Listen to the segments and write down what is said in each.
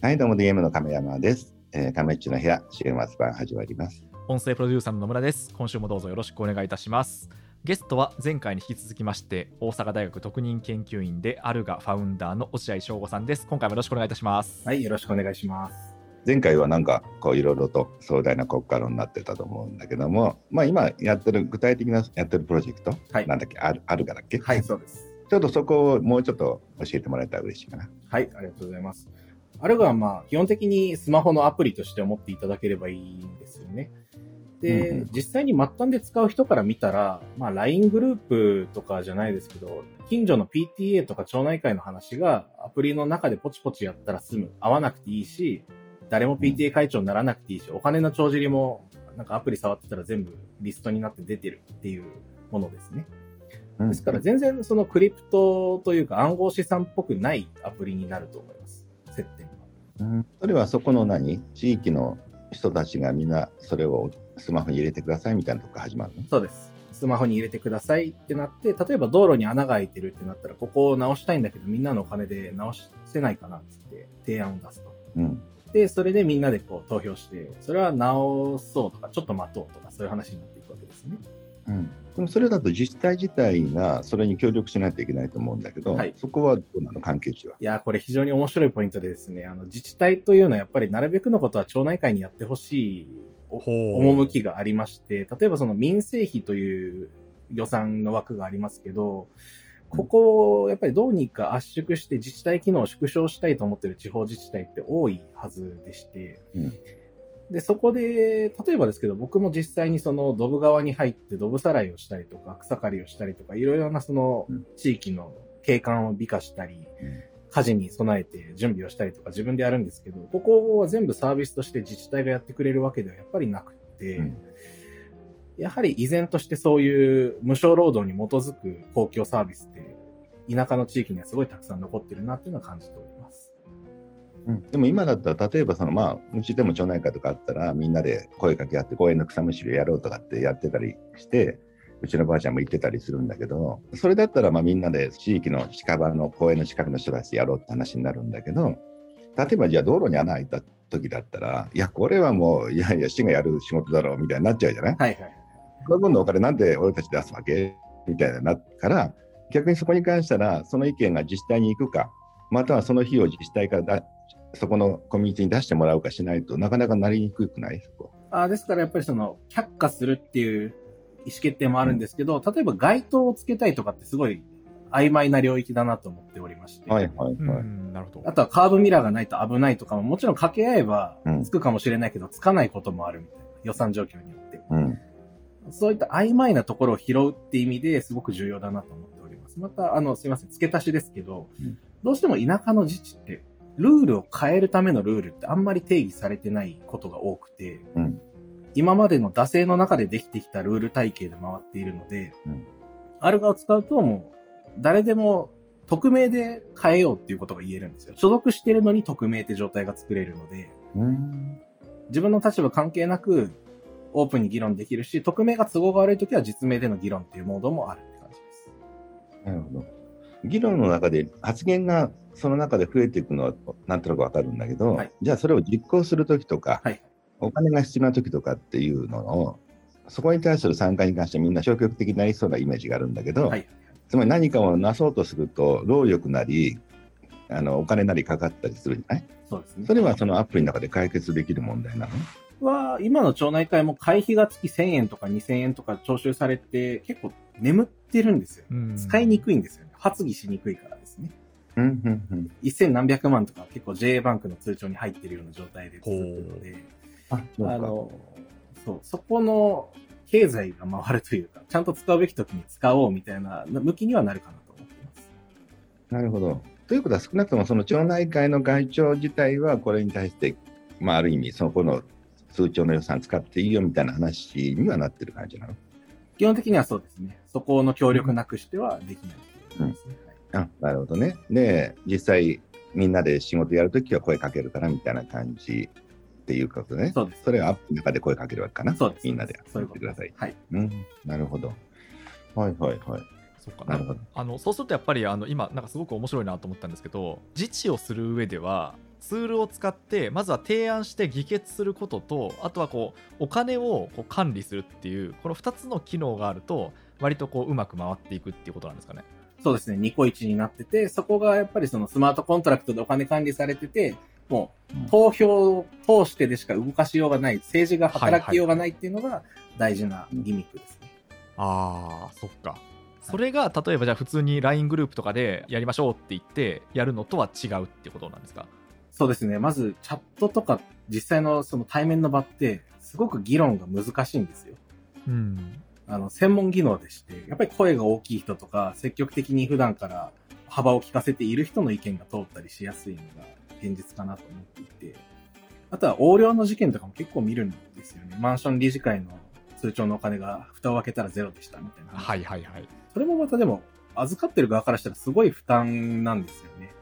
はい、どうも DM の亀山です。えー、亀っちの部屋、週末版始まります。音声プロデューサーの野村です。今週もどうぞよろしくお願いいたします。ゲストは前回に引き続きまして、大阪大学特任研究員でアルガファウンダーの落合翔吾さんです。今回もよろしくお願いいたします。はい、よろしくお願いします。前回はなんかこういろいろと壮大な国家論になってたと思うんだけども、まあ今やってる具体的なやってるプロジェクト、はいなんだっけ？あるあるかだっけ？はい、そうです。ちょっとそこをもうちょっと教えてもらえたら嬉しいかな。はい、ありがとうございます。あれはまあ、基本的にスマホのアプリとして思っていただければいいんですよね。で、うんうん実際に末端で使う人から見たら、まあ LINE グループとかじゃないですけど、近所の PTA とか町内会の話がアプリの中でポチポチやったら済む。合わなくていいし、誰も PTA 会長にならなくていいし、お金の帳尻もなんかアプリ触ってたら全部リストになって出てるっていうものですね。うんですから全然そのクリプトというか暗号資産っぽくないアプリになると思います。接点は。うんそれはそこの何？地域の人たちがみんなそれをスマホに入れてくださいみたいなとこから始まるの？そうです。スマホに入れてくださいってなって、例えば道路に穴が開いてるってなったら、ここを直したいんだけど、みんなのお金で直せないかなって提案を出すと。うん。で、それでみんなでこう投票して、それは直そうとか、ちょっと待とうとか、そういう話になっていくわけですね。うん、でもそれだと自治体自体がそれに協力しないといけないと思うんだけど、はい。そこはどうなの？関係値は？いやー、これ非常に面白いポイントでですね、あの、自治体というのはやっぱりなるべくのことは町内会にやってほしいお趣がありまして、例えばその民生費という予算の枠がありますけど、ここをやっぱりどうにか圧縮して自治体機能を縮小したいと思っている地方自治体って多いはずでして、うんで、そこで、例えばですけど、僕も実際にそのドブ川に入ってドブさらいをしたりとか、草刈りをしたりとか、いろいろなそのうん。地域の景観を美化したり、火事に備えて準備をしたりとか自分でやるんですけど、ここは全部サービスとして自治体がやってくれるわけではやっぱりなくて、うん。やはり依然としてそういう無償労働に基づく公共サービスって、田舎の地域にはすごいたくさん残ってるなっていうのは感じております。うん。でも今だったら例えばそのまあうちでも町内会とかあったらみんなで声かけ合って公園の草むしりをやろうとかってやってたりしてうちのばあちゃんも行ってたりするんだけどそれだったらまあみんなで地域の近場の公園の近くの人たちでやろうって話になるんだけど例えばじゃあ道路に穴開いた時だったらいやこれはもういやいや市がやる仕事だろうみたいになっちゃうじゃない？はいはい。その分のお金なんで俺たち出すわけ？みたいになるから逆にそこに関したらその意見が自治体に行くかまたはその費用を自治体からだそこのコミュニティに出してもらうかしないとなかなかなりにくくない？そこあーですからやっぱりその、却下するっていう意思決定もあるんですけど、例えば街灯をつけたいとかってすごい曖昧な領域だなと思っておりまして。はいはいうん、はい。なるほど。あとはカーブミラーがないと危ないとかももちろん掛け合えばうんつくかもしれないけど、つかないこともあるみたいな予算状況によって。うん。そういった曖昧なところを拾うって意味ですごく重要だなと思っております。また、あの、すいません、付け足しですけど、うんどうしても田舎の自治って、ルールを変えるためのルールってあんまり定義されてないことが多くて、うん今までの惰性の中でできてきたルール体系で回っているので、うんアルガを使うともう、誰でも匿名で変えようっていうことが言えるんですよ。所属してるのに匿名って状態が作れるので、うん。自分の立場関係なくオープンに議論できるし、匿名が都合が悪いときは実名での議論っていうモードもあるって感じです。なるほど。議論の中で発言がその中で増えていくのはなんとなくわかるんだけど、はいじゃあそれを実行するときとか、はいお金が必要なときとかっていうのを、そこに対する参加に関してみんな消極的になりそうなイメージがあるんだけど、はい。つまり何かをなそうとすると、労力なり、あのお金なりかかったりするじゃない？そうですね。それはそのアプリの中で解決できる問題なの？は、今の町内会も会費が月1000円とか2000円とか徴収されて、結構眠ってるんですよ。うん使いにくいんですよね。発議しにくいから。うんうんうん。一千何百万とか結構 JA バンクの通帳に入ってるような状態で作ってるので、あ、の、そう、そこの経済が回るというか、ちゃんと使うべき時に使おうみたいな向きにはなるかなと思っています。なるほど。ということは少なくともその町内会の会長自体はこれに対して、まあ、ある意味そこの通帳の予算使っていいよみたいな話にはなってる感じなの？基本的にはそうですね。そこの協力なくしてはできないいうね。はいあなるほどね。で、実際みんなで仕事やるときは声かけるからみたいな感じっていうことね。そうです。それはアップの中で声かけるわけかな。そうです。みんなでやってください。はい。うん、なるほど。はいはいはい。そうかなるほど。あのそうするとやっぱりあの今なんかすごく面白いなと思ったんですけど自治をする上ではツールを使ってまずは提案して議決することとあとはこうお金をこう管理するっていうこの2つの機能があると割とこううまく回っていくっていうことなんですかね。そうですね、ニコイチになってて、そこがやっぱりそのスマートコントラクトでお金管理されてて、もう投票を通してでしか動かしようがない、政治が働きようがないっていうのが大事なギミックですね。ああ、そっか。それが例えばじゃあ普通に LINE グループとかでやりましょうって言ってやるのとは違うってことなんですか？そうですね。まずチャットとか実際のその対面の場ってすごく議論が難しいんですよ。うん。あの、専門技能でして、やっぱり声が大きい人とか、積極的に普段から幅を利かせている人の意見が通ったりしやすいのが現実かなと思っていて、あとは横領の事件とかも結構見るんですよね。マンション理事会の通帳のお金が蓋を開けたらゼロでしたみたいな。はいはいはい。それもまたでも、預かってる側からしたらすごい負担なんですよね。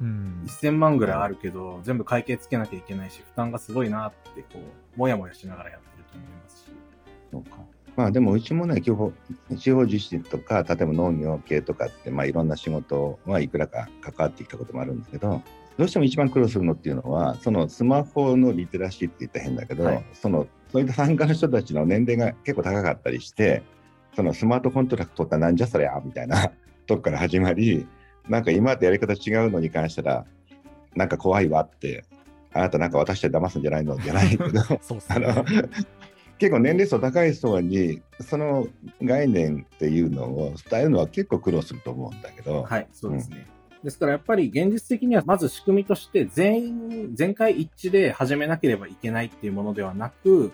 うん。1000万ぐらいあるけど、全部会計つけなきゃいけないし、負担がすごいなって、こう、もやもやしながらやってると思いますし。そうか。まあでもうちもね、地方地方自治とか、例えば農業系とかって、まあいろんな仕事はいくらか関わってきたこともあるんですけど、どうしても一番苦労するのっていうのは、そのスマホのリテラシーって言ったら変だけど、はい、そのそういった参加の人たちの年齢が結構高かったりして、そのスマートコントラクトってなんじゃそりゃみたいな とこから始まり、なんか今とやり方違うのに関したら、なんか怖いわって、あなたなんか私で騙すんじゃないの？じゃないけど、あの結構年齢層高い人にその概念っていうのを伝えるのは結構苦労すると思うんだけど。はい、そうですね。うん、ですからやっぱり現実的にはまず仕組みとして全員、全会一致で始めなければいけないっていうものではなく、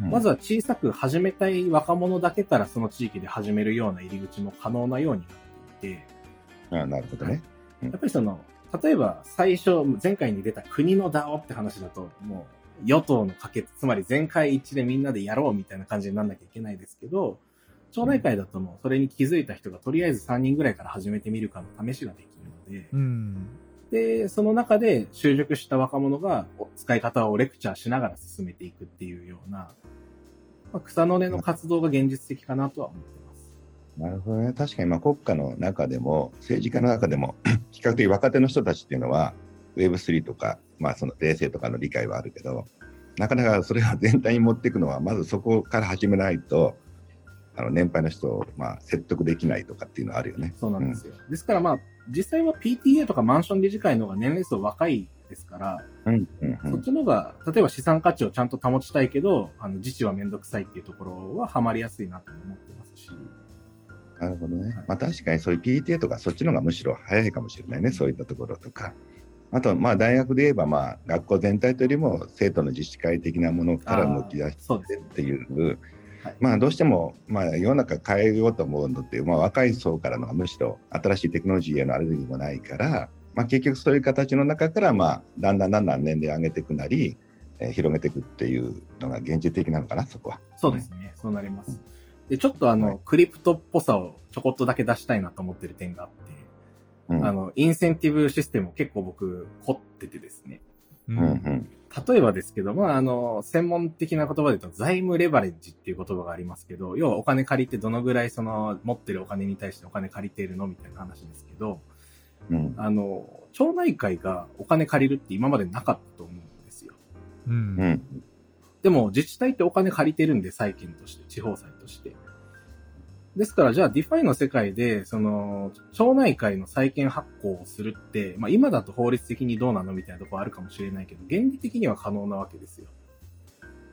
うん、まずは小さく始めたい若者だけからその地域で始めるような入り口も可能なようになっていて。あなるほどね。やっぱりその、例えば最初、前回に出た国の DAO って話だと、もう与党の可決、つまり全会一致でみんなでやろうみたいな感じになんなきゃいけないですけど、町内会だともうそれに気づいた人がとりあえず3人ぐらいから始めてみるかの試しができるので、うん、で、その中で就職した若者が使い方をレクチャーしながら進めていくっていうような、まあ、草の根の活動が現実的かなとは思ってます。なるほどね。確かにまあ国家の中でも、政治家の中でも、比較的若手の人たちっていうのは、Web3 とか、まあ、その冷静とかの理解はあるけど、なかなかそれを全体に持っていくのは、まずそこから始めないと、あの年配の人をまあ説得できないとかっていうのはあるよね。そうなんですよ。うん、ですからまあ、実際は PTA とかマンション理事会の方が年齢層若いですから、うんうんうん、そっちの方が、例えば資産価値をちゃんと保ちたいけど、あの自治はめんどくさいっていうところはハマりやすいなと思ってますし。なるほどね。まあ確かにそういう PTA とかそっちの方がむしろ早いかもしれないね、そういったところとか。あと、まあ、大学で言えば、まあ、学校全体というよりも生徒の自治会的なものから抜き出してっていう、はい、まあ、どうしても、まあ、世の中変えようと思うのって、まあ、若い層からのむしろ新しいテクノロジーへのアレルギーもないから、まあ、結局そういう形の中から、まあ、だんだんだんだん年齢上げていくなり、えー、広げていくっていうのが現実的なのかな、そこは。そうですね、そうなります。で、ちょっとあの、はい、クリプトっぽさをちょこっとだけ出したいなと思ってる点があって、うん、あの、インセンティブシステム結構僕凝っててですね。うんうん、例えばですけど、まあ、あの、専門的な言葉で言うと、財務レバレッジっていう言葉がありますけど、要はお金借りてどのぐらいその、持ってるお金に対してお金借りているのみたいな話ですけど、うん、あの、町内会がお金借りるって今までなかったと思うんですよ。うん。でも、自治体ってお金借りてるんで、債権として、地方債として。ですから、じゃあ、 DeFi の世界で、その、町内会の債権発行をするって、まあ、今だと法律的にどうなのみたいなところあるかもしれないけど、原理的には可能なわけですよ。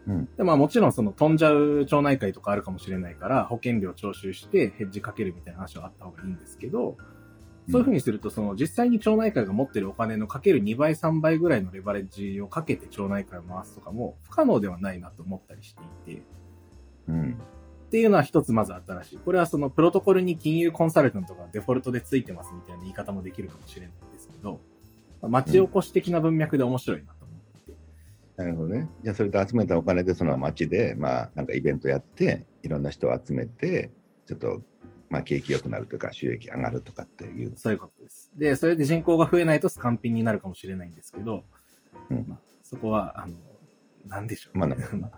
うん。で、まあ、もちろん、その、飛んじゃう町内会とかあるかもしれないから、保険料徴収してヘッジかけるみたいな話はあった方がいいんですけど、そういうふうにすると、その、実際に町内会が持ってるお金のかける2倍、3倍ぐらいのレバレッジをかけて町内会を回すとかも不可能ではないなと思ったりしていて、うん。っていうのは一つまず新しい。これはそのプロトコルに金融コンサルタントがデフォルトでついてますみたいな言い方もできるかもしれないんですけど、町おこし的な文脈で面白いなと思ってて、うん、なるほどね。じゃあそれと集めたお金でその町で、まあなんかイベントやって、いろんな人を集めて、ちょっとまあ、景気良くなるとか、収益上がるとかっていう。そういうことです。で、それで人口が増えないとスカンピンになるかもしれないんですけど、うん、まあ、そこは、あの、なんでしょう、ね、まあ、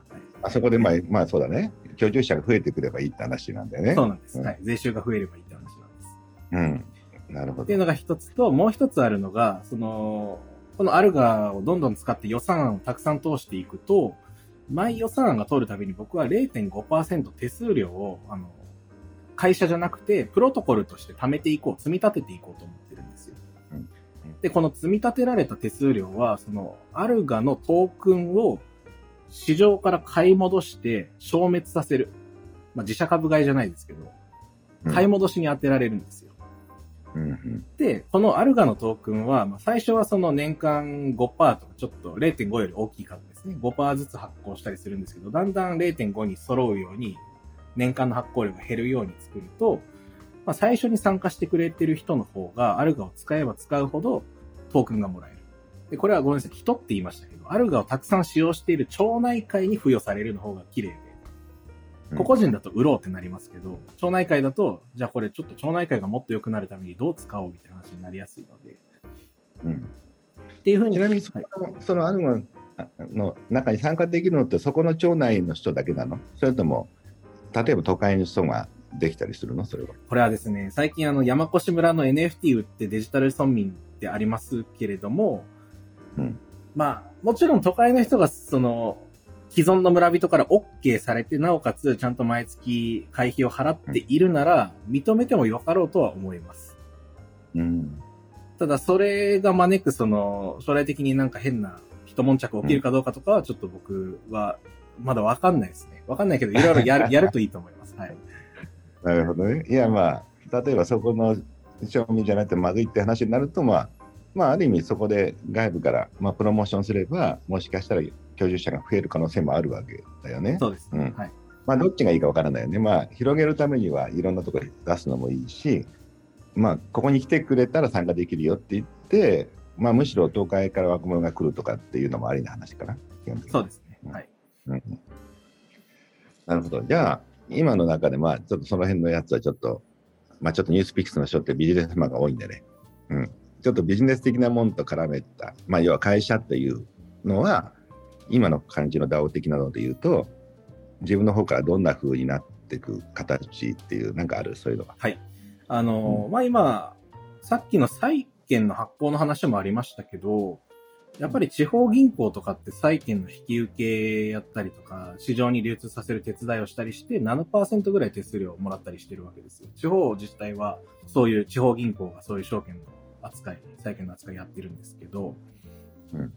あそこで、まあ、まあそうだね。居住者が増えてくればいいって話なんだよね。そうなんです。うん、はい。税収が増えればいいって話なんです。うん。なるほど。っていうのが一つと、もう一つあるのが、その、このアルガをどんどん使って予算案をたくさん通していくと、毎予算案が通るたびに僕は0.5%手数料を、あの、会社じゃなくて、プロトコルとして貯めていこう、積み立てていこうと思ってるんですよ。で、この積み立てられた手数料は、その、アルガのトークンを市場から買い戻して消滅させる。まあ、自社株買いじゃないですけど、買い戻しに当てられるんですよ。うんうんで、このアルガのトークンは、まあ、最初はその年間5%とかちょっと0.5より大きい数ですね。5%ずつ発行したりするんですけど、だんだん0.5に揃うように、年間の発行量が減るように作ると、まあ、最初に参加してくれてる人の方が、アルガを使えば使うほどトークンがもらえる。で、これはごめんなさい、人って言いましたけど、アルガをたくさん使用している町内会に付与されるの方が綺麗で、うん。個々人だと売ろうってなりますけど、町内会だと、じゃあこれちょっと町内会がもっと良くなるためにどう使おうみたいな話になりやすいので、うん。っていうふうに。ちなみにそはい。の、そのアルガの中に参加できるのって、そこの町内の人だけなの？それとも、例えば都会の人ができたりするの？それは。これはですね、最近あの山越村の NFT 売ってデジタル村民ってありますけれども、うんまあ、もちろん都会の人がその、既存の村人から OK されて、なおかつちゃんと毎月会費を払っているなら、認めてもよかろうとは思います。うん。ただ、それが招くその、将来的になんか変な一悶着起きるかどうかとかは、ちょっと僕は、まだわかんないですね。わかんないけど、いろいろやる、やるといいと思います。はい。なるほどね。いや、まあ、例えばそこの賞味じゃなくてまずいって話になると、まあ、まあ、ある意味そこで外部から、まあ、プロモーションすれば、もしかしたら居住者が増える可能性もあるわけだよね。そうですね。うんはい。まあ、どっちがいいかわからないよね。まあ、広げるためにはいろんなところに出すのもいいし、まあ、ここに来てくれたら参加できるよって言って、まあ、むしろ東海から若者が来るとかっていうのもありな話かな。そうですね。はい。うんなるほど。じゃあ、今の中で、まあ、ちょっとその辺のやつはちょっと、まあ、ちょっとニュースピックスの人ってビジネスマンが多いんでね。うん。ちょっとビジネス的なもんと絡めた、まあ、要は会社っていうのは、今の感じの DAO 的なので言うと、自分の方からどんな風になっていく形っていう、なんかある、そういうのが。あの、まあ、今、さっきの債券の発行の話もありましたけど、やっぱり地方銀行とかって債券の引き受けやったりとか、市場に流通させる手伝いをしたりして、7%ぐらい手数料をもらったりしてるわけですよ。地方自治体は、そういう地方銀行がそういう証券の扱い、債券の扱いやってるんですけど、うん。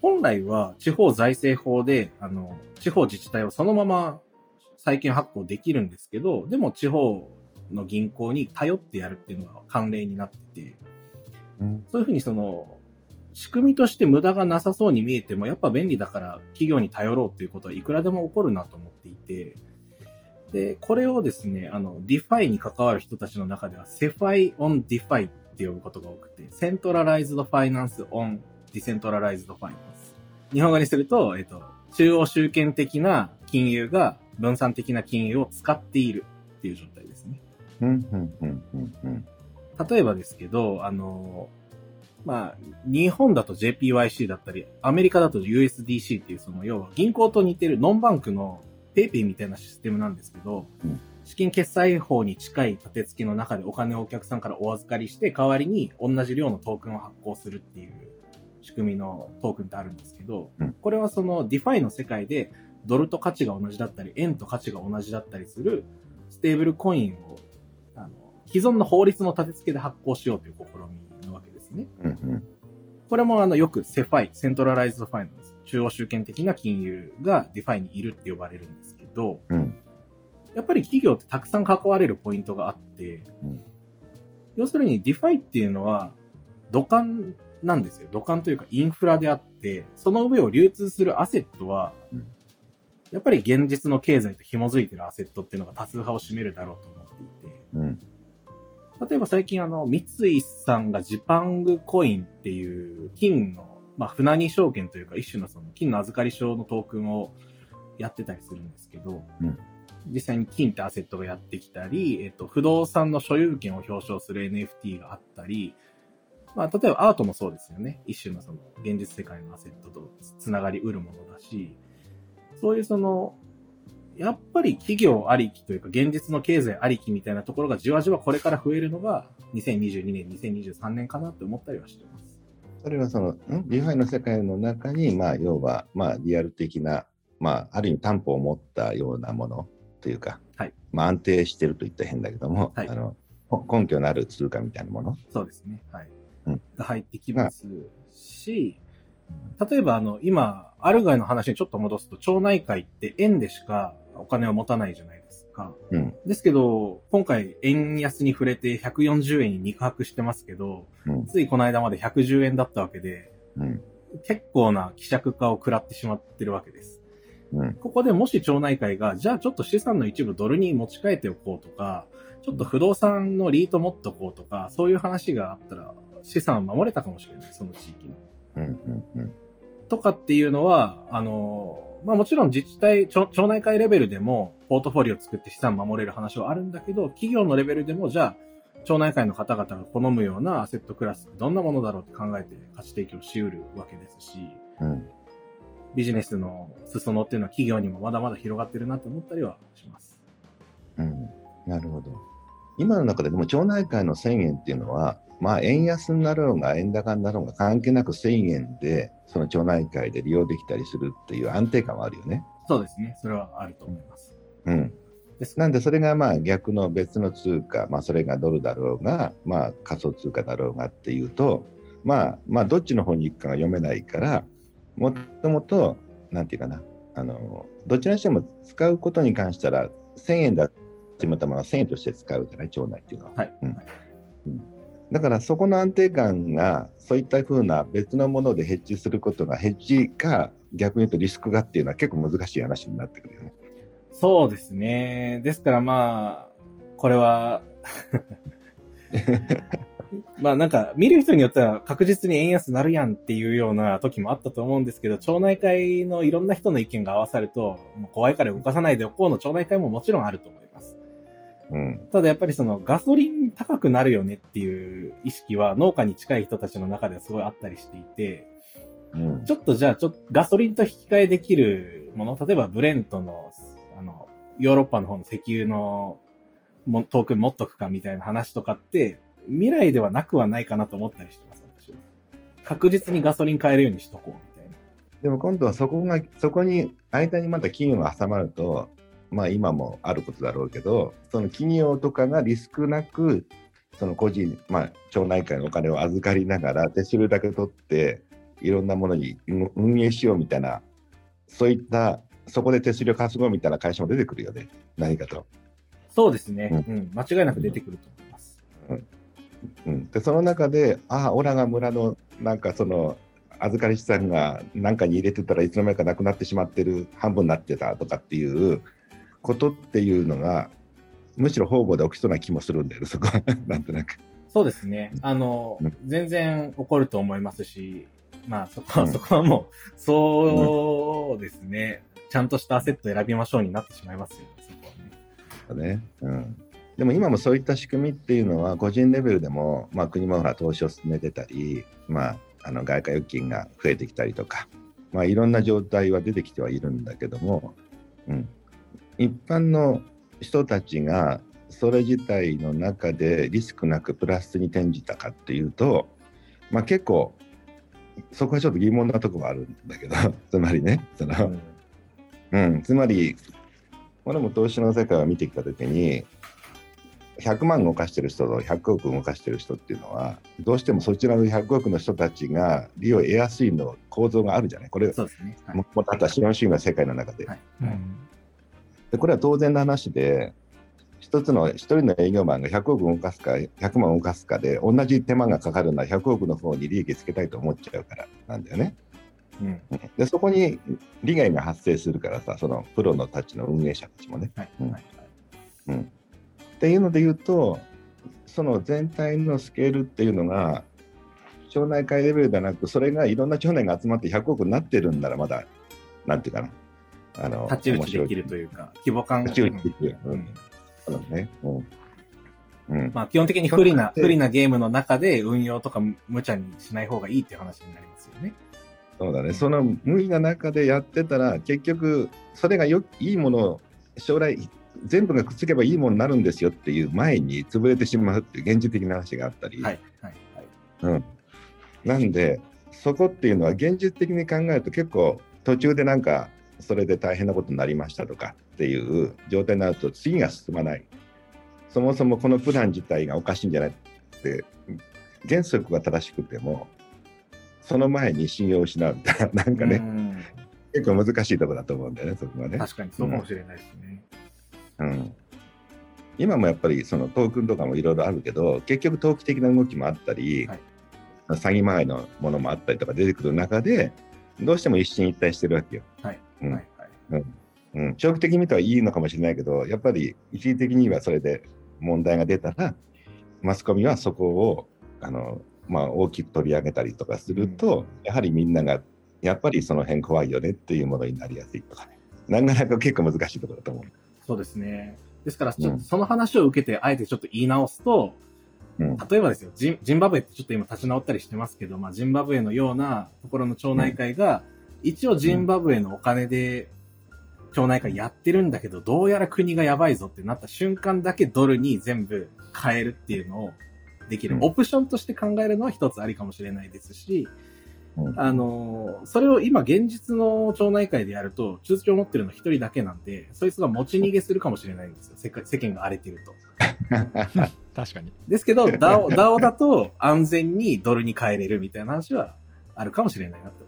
本来は地方財政法で、あの、地方自治体をそのまま債券発行できるんですけど、でも地方の銀行に頼ってやるっていうのが慣例になってて、うん。そういうふうにその、仕組みとして無駄がなさそうに見えても、やっぱ便利だから企業に頼ろうっていうことはいくらでも起こるなと思っていて、で、これをですね、あの、 DeFi に関わる人たちの中では、 CeFi on DeFi って呼ぶことが多くて、 Centralized Finance on Decentralized Finance。日本語にすると、えっと、中央集権的な金融が分散的な金融を使っているっていう状態ですね。うん、うん、うん、うん、うん。例えばですけど、あの、まあ、日本だと JPYC だったり、アメリカだと USDC っていう、その、要は銀行と似てるノンバンクの PayPay みたいなシステムなんですけど、うん資金決済法に近い立て付けの中でお金をお客さんからお預かりして、代わりに同じ量のトークンを発行するっていう仕組みのトークンってあるんですけど、うんこれはその DeFi の世界でドルと価値が同じだったり、円と価値が同じだったりするステーブルコインを、あの、既存の法律の立て付けで発行しようという試みなわけですね。うん、うん。これもあの、よく CeFi、Centralized Finance、中央集権的な金融が DeFi にいるって呼ばれるんですけど、うんやっぱり企業ってたくさん関われるポイントがあって、うん要するに DeFi っていうのは土管なんですよ。土管というかインフラであって、その上を流通するアセットは、うんやっぱり現実の経済と紐づいてるアセットっていうのが多数派を占めるだろうと思っていて、うん。例えば最近あの、三井さんがジパングコインっていう金の、まあ、船に証券というか一種のその金の預かり証のトークンをやってたりするんですけど、うん実際に金ってアセットがやってきたり、えっと、不動産の所有権を表彰する NFT があったり、まあ、例えばアートもそうですよね。一種のその現実世界のアセットとつながりうるものだし、そういうその、やっぱり企業ありきというか現実の経済ありきみたいなところがじわじわこれから増えるのが2022年、2023年かなって思ったりはしてます。それはその、ん？リファイの世界の中に、まあ、要は、まあ、リアル的な、まあ、ある意味担保を持ったようなものというか、はいまあ、安定してると言ったら変だけども、はいあのこ根拠のある通貨みたいなもの。そうですね。はい。うんが入ってきますし、例えばあの、今、アルガイの話にちょっと戻すと、町内会って円でしかお金を持たないじゃないですか。うんですけど、今回円安に触れて140円に肉薄してますけど、うんついこの間まで110円だったわけで、うん結構な希釈化を食らってしまってるわけです。うん。ここでもし町内会が、じゃあちょっと資産の一部ドルに持ち替えておこうとか、ちょっと不動産のリート持っとこうとか、そういう話があったら、資産を守れたかもしれない、その地域の。うんうんうん。とかっていうのは、あの、まあもちろん自治体、町町内会レベルでも、ポートフォリオを作って資産守れる話はあるんだけど、企業のレベルでも、じゃあ、町内会の方々が好むようなアセットクラス、どんなものだろうって考えて価値提供しうるわけですし、うんビジネスの裾野っていうのは企業にもまだまだ広がってるなと思ったりはします。うんなるほど。今の中ででも町内会の1000円っていうのは、まあ、円安になろうが円高になろうが関係なく1000円でその町内会で利用できたりするっていう安定感はあるよね。そうですね。それはあると思います。うん、ですなんでそれがまあ逆の別の通貨、まあ、それがドルだろうが、まあ、仮想通貨だろうがっていうと、まあ、まあどっちの方に行くかが読めないからもともとなんていうかなあのどちらにしても使うことに関したら1000円だってまたまあ1000円として使うじゃない町内っていうのは。はい。うんはいだからそこの安定感がそういったふうな別のものでヘッジすることがヘッジか逆に言うとリスクがっていうのは結構難しい話になってくるよね。そうですね。ですからまあ、これは、まあなんか、見る人によっては確実に円安なるやんっていうような時もあったと思うんですけど、町内会のいろんな人の意見が合わさると、もう怖いから動かさないでおこうの町内会ももちろんあると思います。うんただやっぱりそのガソリン高くなるよねっていう意識は農家に近い人たちの中ではすごいあったりしていて、うんちょっとじゃあ、ちょっとガソリンと引き換えできるもの、例えばブレントの、あの、ヨーロッパの方の石油のもトークン持っとくかみたいな話とかって、未来ではなくはないかなと思ったりしてます、私は。確実にガソリン買えるようにしとこうみたいな。でも今度はそこがそこに間にまた企業が挟まるとまあ今もあることだろうけどその企業とかがリスクなくその個人、まあ、町内会のお金を預かりながら手数料だけ取っていろんなものに運運営しようみたいなそういったそこで手数料稼ごうみたいな会社も出てくるよね何かと。そうですね。ううん。間違いなく出てくると思います。うん、でその中で、ああ、オラが村のなんかその預かり資産が何かに入れてたらいつの間にかなくなってしまってる、半分になってたとかっていうことっていうのが、むしろ方々で起きそうな気もするんだよね、そこは、なんとなく。そうですね。あのうん、全然起こると思いますし、まあそこは、うんそこはもう、そうですね。ちゃんとしたアセット選びましょうになってしまいますよね、そこはね。ねうん、でも今もそういった仕組みっていうのは、個人レベルでも、まあ、国もほら投資を進めてたり、まあ、あの外貨預金が増えてきたりとか、まあ、いろんな状態は出てきてはいるんだけども、うん、一般の人たちがそれ自体の中でリスクなくプラスに転じたかっていうと、まあ、結構そこはちょっと疑問なところはあるんだけど つまりねその、うん。うん、つまり、俺も投資の世界を見てきたときに、100万動かしてる人と100億動かしてる人っていうのは、どうしてもそちらの100億の人たちが利を得やすいの構造があるじゃない？これ、そうですね。はいももとあった資本主義の世界の中で。はいうんでこれは当然の話で、一つの、一人の営業マンが100億動かすか、100万動かすかで、同じ手間がかかるのは100億の方に利益つけたいと思っちゃうからなんだよね。うん。で、そこに利害が発生するからさ、そのプロのたちの運営者たちもね。はい。うんはい。うん、っていうので言うと、その全体のスケールっていうのが、町内会レベルではなく、それがいろんな町内が集まって100億になってるんなら、まだ、なんていうかな、あの、太刀打ちできるという。か、規模感太刀打ちできる。ううんん。そうだね。うん。うん。まあ、基本的に不利な、で不利なゲームの中で運用とか無茶にしない方がいいっていう話になりますよね。そうだね。その無理な中でやってたら、結局、それがよいいものを、将来、全部がくっつけばいいものになるんですよっていう前に潰れてしまうっていう現実的な話があったり、はい。はい。はい。うん、なんで、そこっていうのは現実的に考えると結構途中でなんかそれで大変なことになりましたとかっていう状態になると次が進まないそもそもこのプラン自体がおかしいんじゃないって原則が正しくてもその前に信用を失うみたいななんかね、うん結構難しいところだと思うんだよねそこはね。確かにそうかもしれないですね。うん今もやっぱりそのトークンとかもいろいろあるけど結局投機的な動きもあったり、はい詐欺まがいのものもあったりとか出てくる中でどうしても一進一退してるわけよ。はい。うんはい。はい。うん、長期的に見たらいいのかもしれないけどやっぱり一時的にはそれで問題が出たらマスコミはそこをあの、まあ、大きく取り上げたりとかすると、やはりみんながやっぱりその辺怖いよねっていうものになりやすいとかねなかなか結構難しいところだと思う。そうですね。ですから、ちょっうんとその話を受けて、あえてちょっと言い直すと、うん例えばですよ、ジンジンバブエってちょっと今立ち直ったりしてますけど、まあ、ジンバブエのようなところの町内会が、一応ジンバブエのお金で町内会やってるんだけど、どうやら国がやばいぞってなった瞬間だけドルに全部変えるっていうのをできる。うんオプションとして考えるのは一つありかもしれないですし、うんあの、それを今現実の町内会でやると、通帳持ってるの一人だけなんで、そいつが持ち逃げするかもしれないんですよ。世界世間が荒れてると。確かに。ですけど、DAO, DAO だと安全にドルに変えれるみたいな話はあるかもしれないなって思いまし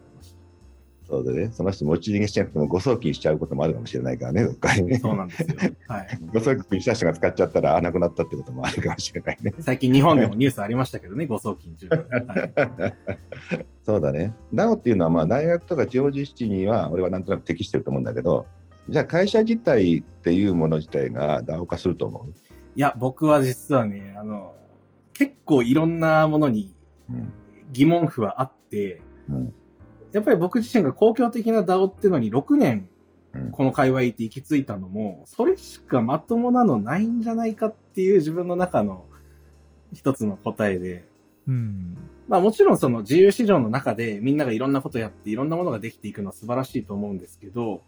そうでね、その人持ち逃げしちゃなくても誤送金しちゃうこともあるかもしれないからね、どっかにねた。。そうなんですよ。はい。誤送金した人が使っちゃったら、あなくなったってこともあるかもしれないね。最近日本でもニュースありましたけどね、誤送金中。はい、そうだね。DAO っていうのは、まあ、大学とか地方自治地には、俺はなんとなく適してると思うんだけど、じゃあ会社自体っていうもの自体が DAO 化すると思う？いや、僕は実はね、あの、結構いろんなものにうん疑問符はあって、うんやっぱり僕自身が公共的な DAO ってのに6年うんこの界隈って行き着いたのも、それしかまともなのないんじゃないかっていう自分の中の一つの答えで、うん。まあもちろんその自由市場の中でみんながいろんなことやっていろんなものができていくのは素晴らしいと思うんですけど、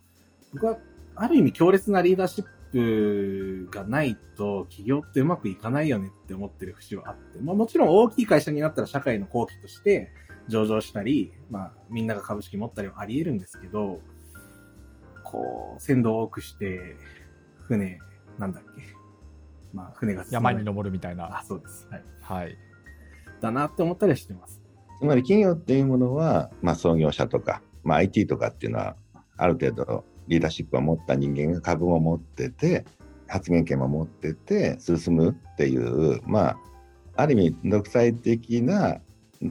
僕はある意味強烈なリーダーシップがないと企業ってうまくいかないよねって思ってる節はあって、まあもちろん大きい会社になったら社会の後期として上場したり、まあみんなが株式持ったりはあり得るんですけど、こう、鮮度を多くして、船、なんだっけ。まあ船が山に登るみたいな。あ、そうです。はい。はい。だなって思ったりはしてます。つまり企業っていうものは、まあ、創業者とか、まあ、IT とかっていうのは、ある程度リーダーシップを持った人間が株も持ってて、発言権も持ってて、進むっていう、まあ、ある意味、独裁的な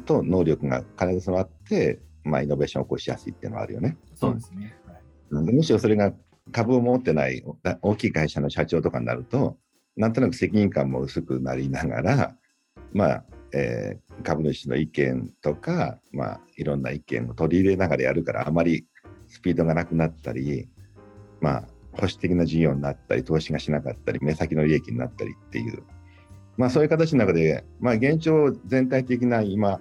と能力が兼ね備わって、まあ、イノベーションを起こしやすいっていうのはあるよね。そうですね。はいむしろそれが株を持ってない大きい会社の社長とかになると、なんとなく責任感も薄くなりながら、まあえー株主の意見とか、まあ、いろんな意見を取り入れながらやるから、あまりスピードがなくなったり、まあ、保守的な事業になったり、投資がしなかったり、目先の利益になったりっていう、まあ、そういう形の中で、まあ、現状全体的な今、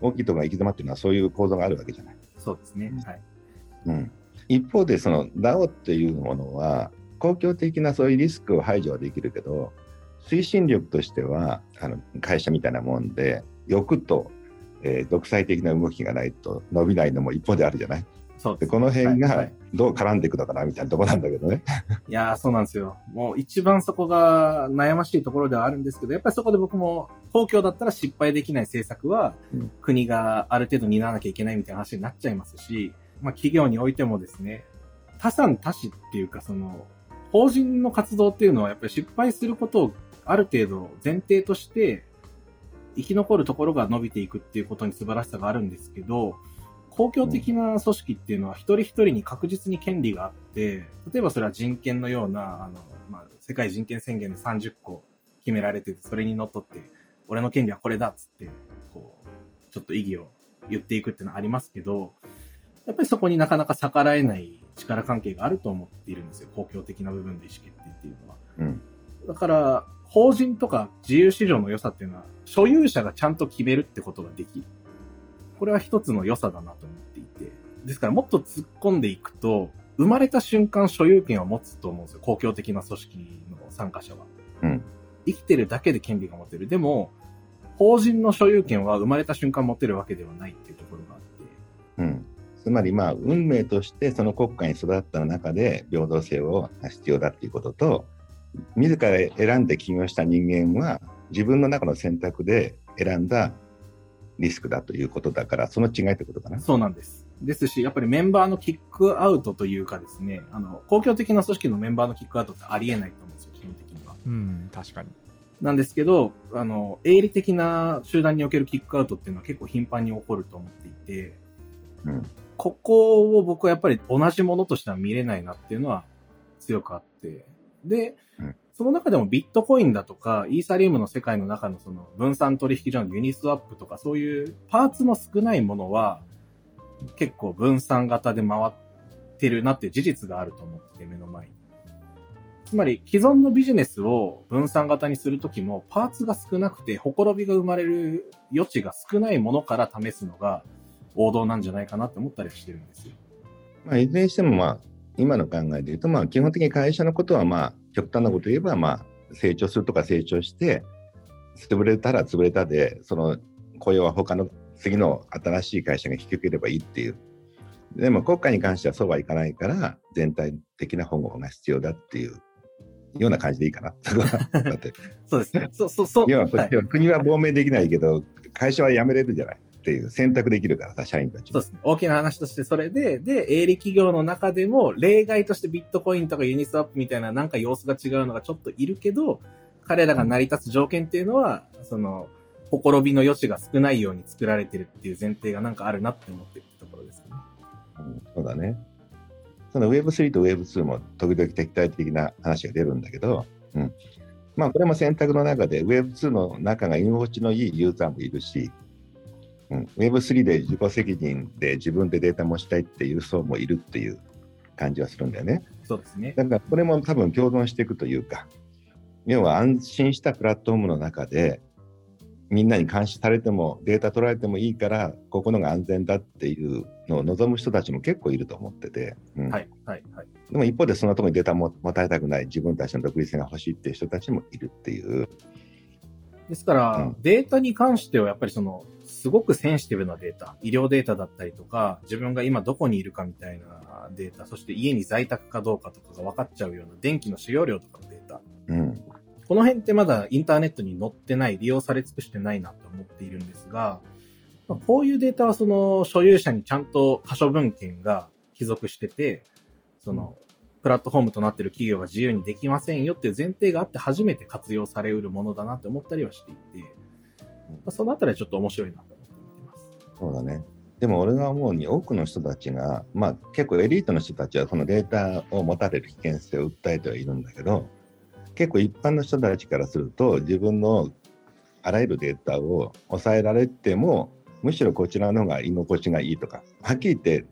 大きいところが行き詰まっているのは、そういう構造があるわけじゃない。そうですね。はい。うん、一方でその DAO っていうものは公共的なそういうリスクを排除はできるけど推進力としてはあの会社みたいなもんで欲と、えー独裁的な動きがないと伸びないのも一方であるじゃないそうで。この辺がいどう絡んでいくのかなみたいなところなんだけどね。いやー、そうなんですよ。もう一番そこが悩ましいところではあるんですけど、やっぱりそこで僕も、公共だったら失敗できない政策は、うん国がある程度担わなきゃいけないみたいな話になっちゃいますし、まあ企業においてもですね、他産他死っていうかその、法人の活動っていうのはやっぱり失敗することをある程度前提として、生き残るところが伸びていくっていうことに素晴らしさがあるんですけど、公共的な組織っていうのは一人一人に確実に権利があって、例えばそれは人権のような、あの、まあ、世界人権宣言で30個決められてて、それにのっとって、俺の権利はこれだっつって、こう、ちょっと意義を言っていくっていうのはありますけど、やっぱりそこになかなか逆らえない力関係があると思っているんですよ。公共的な部分で意思決定っていうのは。うんだから、法人とか自由市場の良さっていうのは、所有者がちゃんと決めるってことができる。これは一つの良さだなと思っていて。ですからもっと突っ込んでいくと、生まれた瞬間所有権を持つと思うんですよ。公共的な組織の参加者は。うん生きてるだけで権利が持てる。でも、法人の所有権は生まれた瞬間持てるわけではないっていうところがあって。うん。つまりまあ運命としてその国家に育った中で平等性を必要だっていうことと自ら選んで起業した人間は自分の中の選択で選んだリスクだということだからその違いってことかな？そうなんです。ですしやっぱりメンバーのキックアウトというかですねあの公共的な組織のメンバーのキックアウトってありえないと思うんですよ基本的には。うん確かに。なんですけどあの営利的な集団におけるキックアウトっていうのは結構頻繁に起こると思っていて、うん、ここを僕はやっぱり同じものとしては見れないなっていうのは強くあって、で、うん、その中でもビットコインだとか、イーサリウムの世界の中のその分散取引所のユニスワップとかそういうパーツの少ないものは結構分散型で回ってるなっていう事実があると思って目の前に。つまり既存のビジネスを分散型にするときもパーツが少なくてほころびが生まれる余地が少ないものから試すのが王道なんじゃないかなって思ったりしてるんですよ。まあ、いずれにしても、まあ、今の考えで言うと、まあ、基本的に会社のことは、まあ、極端なこと言えば、まあ、成長するとか成長して、潰れたら潰れたで、その雇用は他の次の新しい会社が引き受ければいいっていう。でも国家に関してはそうはいかないから、全体的な保護が必要だっていうような感じでいいかな。そ うですね。そうそうそう。要は、はい、国は亡命できないけど、会社は辞めれるじゃない。っていう選択できるからさ、社員たち。そうですね。大きな話としてそれで、で、営利企業の中でも、例外としてビットコインとかユニスワップみたいななんか様子が違うのがちょっといるけど、彼らが成り立つ条件っていうのは、その、ほころびの余地が少ないように作られてるっていう前提がなんかあるなって思ってるところですね。うん、そうだね。その Web3 と Web2 も時々敵対的な話が出るんだけど、うん。まあこれも選択の中で Web2 の中が居心地のいいユーザーもいるし、うん、Web3 で自己責任で自分でデータもしたいっていう層もいるっていう感じはするんだよね。そうですね。だからこれも多分共存していくというか、要は安心したプラットフォームの中で、みんなに監視されてもデータ取られてもいいから、ここのが安全だっていうのを望む人たちも結構いると思ってて、うん、はいはいはい、でも一方でそんなところにデータも持たれたくない自分たちの独立性が欲しいっていう人たちもいるっていう。ですから、うん、データに関してはやっぱりそのすごくセンシティブなデータ、医療データだったりとか、自分が今どこにいるかみたいなデータ、そして家に在宅かどうかとかが分かっちゃうような電気の使用量とかのデータ。うん、この辺ってまだインターネットに載ってない、利用され尽くしてないなと思っているんですが、まあ、こういうデータはその所有者にちゃんと可処分権が帰属してて、その、プラットフォームとなっている企業が自由にできませんよっていう前提があって初めて活用されうるものだなって思ったりはしていて、まあ、そのあたりはちょっと面白いなと思ってます。そうだね。でも俺が思うに多くの人たちが、まあ結構エリートの人たちはこのデータを持たれる危険性を訴えてはいるんだけど、結構一般の人たちからすると自分のあらゆるデータを抑えられてもむしろこちらの方が居心地がいいとかはっきり言って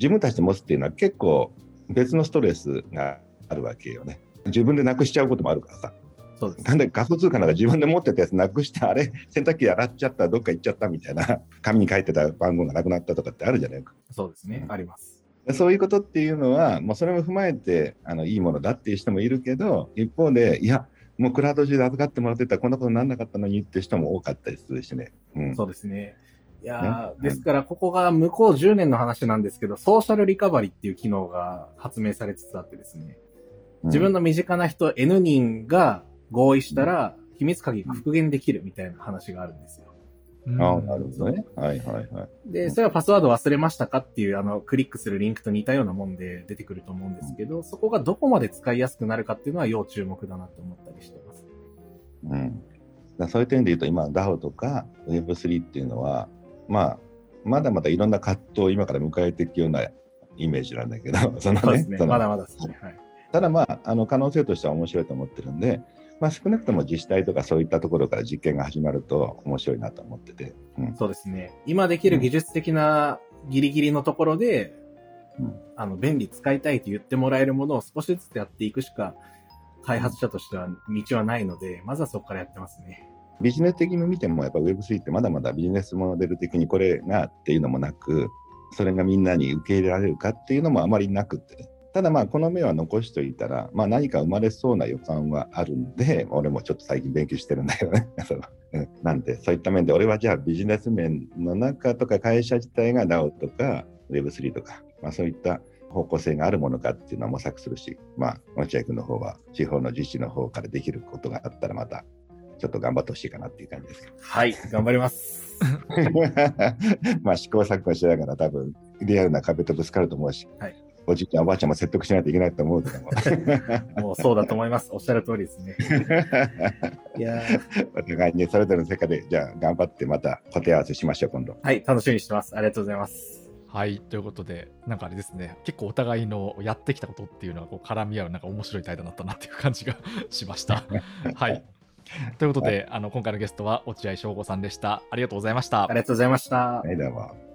自分たちで持つっていうのは結構別のストレスがあるわけよね自分でなくしちゃうこともあるからさそうです、なんで仮想通貨なんか自分で持ってたやつなくして、あれ、洗濯機で洗っちゃった、どっか行っちゃったみたいな、紙に書いてた番号がなくなったとかってあるじゃないか。そうですね、うん、あります。そういうことっていうのは、もうそれも踏まえてあのいいものだっていう人もいるけど、一方で、いや、もうクラウド上で預かってもらってたらこんなことにならなかったのにって人も多かったりするしね。うん、そうですね。いや、ね、ですからここが向こう10年の話なんですけど、ソーシャルリカバリーっていう機能が発明されつつあってですね、自分の身近な人 N 人が合意したら、秘密鍵が復元できるみたいな話があるんですよ。ああ、なるほどね。はいはいはい。で、それはパスワード忘れましたかっていう、あの、クリックするリンクと似たようなもんで出てくると思うんですけど、そこがどこまで使いやすくなるかっていうのは要注目だなと思ったりしてます。うん。だそういう点で言うと、今、DAO とか Web3 っていうのは、まあ、まだまだいろんな葛藤を今から迎えていくようなイメージなんだけど、そのね、ねまだまだですね。はい、ただまあ、あの可能性としては面白いと思ってるんで、まあ、少なくとも自治体とかそういったところから実験が始まると面白いなと思ってて。うん、そうですね。今できる技術的なギリギリのところで、うん、あの、便利使いたいと言ってもらえるものを少しずつやっていくしか、開発者としては道はないので、まずはそこからやってますね。ビジネス的に見ても、やっぱ Web3 ってまだまだビジネスモデル的にこれがっていうのもなく、それがみんなに受け入れられるかっていうのもあまりなくて、ね、ただまあこの目は残しておいたら、まあ、何か生まれそうな予感はあるんで俺もちょっと最近勉強してるんだけどね う。ん、なんで、そういった面で、俺はじゃあビジネス面の中とか会社自体が DAO とか Web3 とか、まあ、そういった方向性があるものかっていうのは模索するし、まあ、落合君の方は地方の自治の方からできることがあったらまたちょっと頑張ってほしいかなっていう感じですけど。はい、頑張ります。まあ試行錯誤しながら多分リアルな壁とぶつかると思うし、はいおじいちゃんおばあちゃんも説得しないといけないと思うけども。もうそうだと思います。おっしゃる通りですね。いやー お互いにそれぞれの世界でじゃあ頑張ってまた答え合わせしましょう今度。はい、楽しみにしてます。ありがとうございます。はい、ということで、なんかあれですね、結構お互いのやってきたことっていうのがこう絡み合う、なんか面白い対談だったなっていう感じが しました。はい。ということで、あの今回のゲストは落合翔吾さんでした。ありがとうございましたあ。りがとうございましたは。いどうも。